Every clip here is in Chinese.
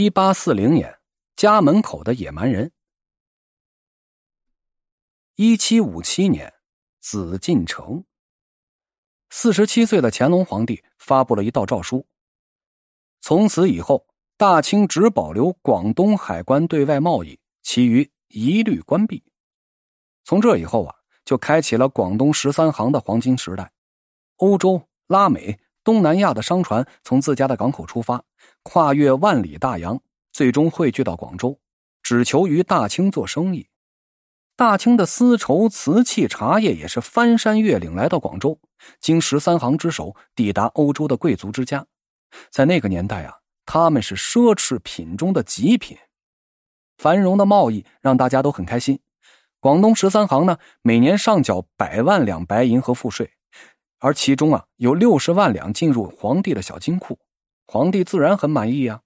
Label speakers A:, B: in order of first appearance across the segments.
A: 一八四零年，家门口的野蛮人。一七五七年，紫禁城。四十七岁的乾隆皇帝发布了一道诏书，从此以后，大清只保留广东海关对外贸易，其余一律关闭。从这以后啊，就开启了广东十三行的黄金时代。欧洲、拉美、东南亚的商船从自家的港口出发。跨越万里大洋，最终汇聚到广州，只求于大清做生意。大清的丝绸、瓷器、茶叶也是翻山越岭来到广州，经十三行之手抵达欧洲的贵族之家。在那个年代啊，他们是奢侈品中的极品。繁荣的贸易让大家都很开心。广东十三行呢，每年上缴百万两白银和赋税，而其中啊，有六十万两进入皇帝的小金库。皇帝自然很满意呀。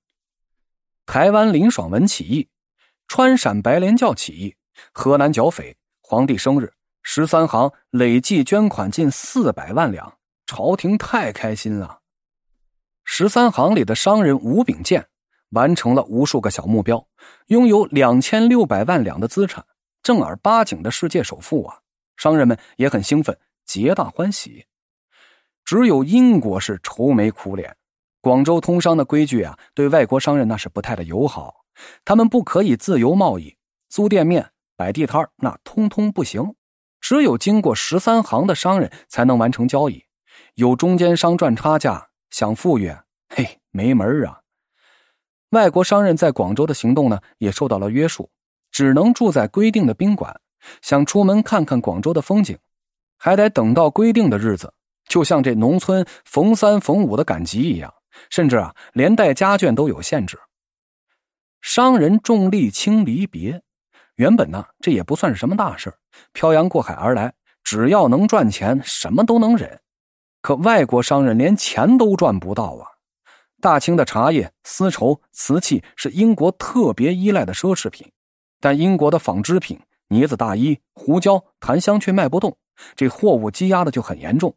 A: 台湾林爽文起义，川陕白莲教起义，河南剿匪，皇帝生日，十三行累计捐款近四百万两，朝廷太开心了。十三行里的商人吴秉建完成了无数个小目标，拥有两千六百万两的资产，正儿八经的世界首富啊！商人们也很兴奋，皆大欢喜。只有英国是愁眉苦脸。广州通商的规矩啊，对外国商人那是不太的友好。他们不可以自由贸易，租店面、摆地摊那通通不行。只有经过十三行的商人才能完成交易。有中间商赚差价，想富裕，嘿，没门啊！外国商人在广州的行动呢，也受到了约束，只能住在规定的宾馆。想出门看看广州的风景，还得等到规定的日子，就像这农村逢三逢五的赶集一样。甚至啊，连带家眷都有限制。商人重利轻离别，原本呢，这也不算是什么大事漂洋过海而来，只要能赚钱，什么都能忍。可外国商人连钱都赚不到啊！大清的茶叶、丝绸、瓷器是英国特别依赖的奢侈品，但英国的纺织品、呢子大衣、胡椒、檀香却卖不动，这货物积压的就很严重。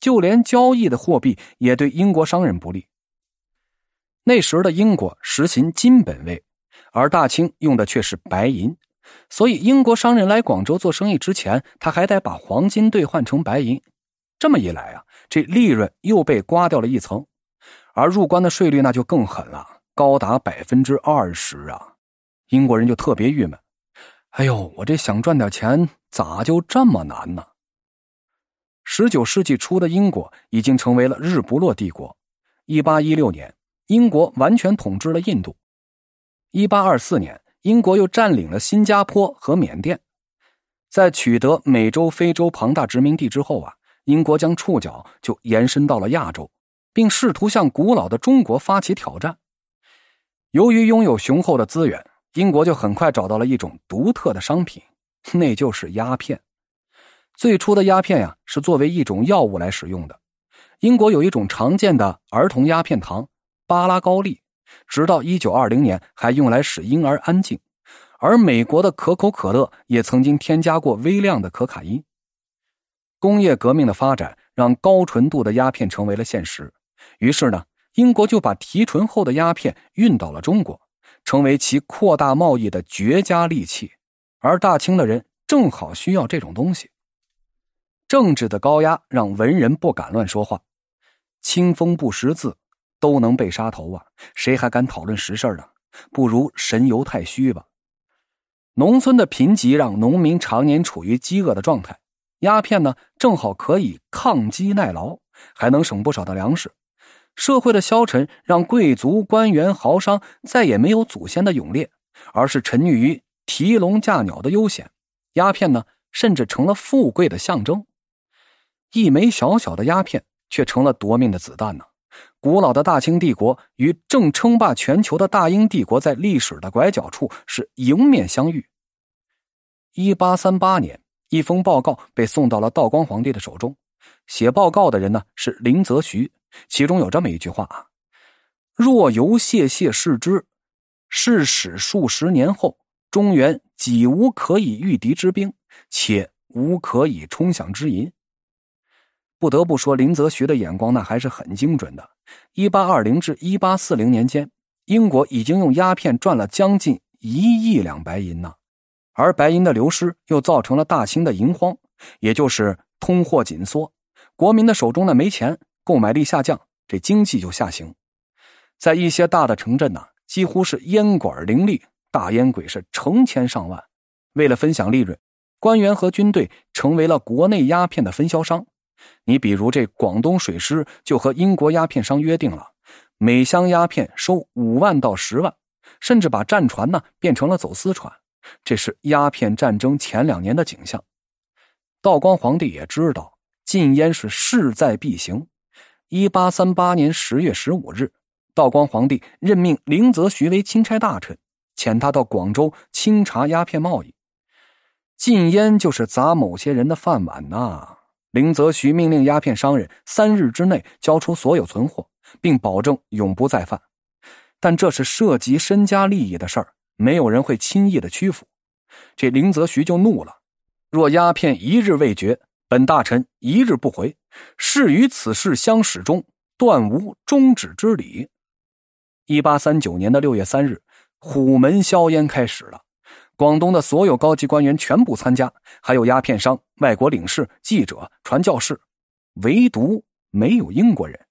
A: 就连交易的货币也对英国商人不利。那时的英国实行金本位，而大清用的却是白银，所以英国商人来广州做生意之前，他还得把黄金兑换成白银。这么一来啊，这利润又被刮掉了一层，而入关的税率那就更狠了，高达百分之二十啊！英国人就特别郁闷：“哎呦，我这想赚点钱，咋就这么难呢？”十九世纪初的英国已经成为了日不落帝国。一八一六年，英国完全统治了印度。一八二四年，英国又占领了新加坡和缅甸。在取得美洲、非洲庞大殖民地之后啊，英国将触角就延伸到了亚洲，并试图向古老的中国发起挑战。由于拥有雄厚的资源，英国就很快找到了一种独特的商品，那就是鸦片。最初的鸦片呀，是作为一种药物来使用的。英国有一种常见的儿童鸦片糖巴拉高利，直到一九二零年还用来使婴儿安静。而美国的可口可乐也曾经添加过微量的可卡因。工业革命的发展让高纯度的鸦片成为了现实，于是呢，英国就把提纯后的鸦片运到了中国，成为其扩大贸易的绝佳利器。而大清的人正好需要这种东西。政治的高压让文人不敢乱说话，清风不识字都能被杀头啊！谁还敢讨论实事呢？不如神游太虚吧。农村的贫瘠让农民常年处于饥饿的状态，鸦片呢正好可以抗饥耐劳，还能省不少的粮食。社会的消沉让贵族、官员、豪商再也没有祖先的勇烈，而是沉溺于提笼架鸟的悠闲。鸦片呢，甚至成了富贵的象征。一枚小小的鸦片，却成了夺命的子弹呢。古老的大清帝国与正称霸全球的大英帝国在历史的拐角处是迎面相遇。一八三八年，一封报告被送到了道光皇帝的手中。写报告的人呢是林则徐，其中有这么一句话啊：“若由谢谢视之，是使数十年后，中原几无可以御敌之兵，且无可以冲饷之银。”不得不说，林则徐的眼光那还是很精准的。一八二零至一八四零年间，英国已经用鸦片赚了将近一亿两白银呢，而白银的流失又造成了大清的银荒，也就是通货紧缩，国民的手中呢没钱，购买力下降，这经济就下行。在一些大的城镇呢，几乎是烟馆林立，大烟鬼是成千上万。为了分享利润，官员和军队成为了国内鸦片的分销商。你比如这广东水师就和英国鸦片商约定了，每箱鸦片收五万到十万，甚至把战船呢变成了走私船。这是鸦片战争前两年的景象。道光皇帝也知道禁烟是势在必行。一八三八年十月十五日。道光皇帝任命林则徐为钦差大臣，遣他到广州清查鸦片贸易。禁烟就是砸某些人的饭碗呐！林则徐命令鸦片商人三日之内交出所有存货，并保证永不再犯。但这是涉及身家利益的事儿，没有人会轻易的屈服。这林则徐就怒了：若鸦片一日未绝，本大臣一日不回，誓与此事相始终，断无终止之理。一八三九年的六月三日，虎门销烟开始了。广东的所有高级官员全部参加，还有鸦片商、外国领事、记者、传教士，唯独没有英国人。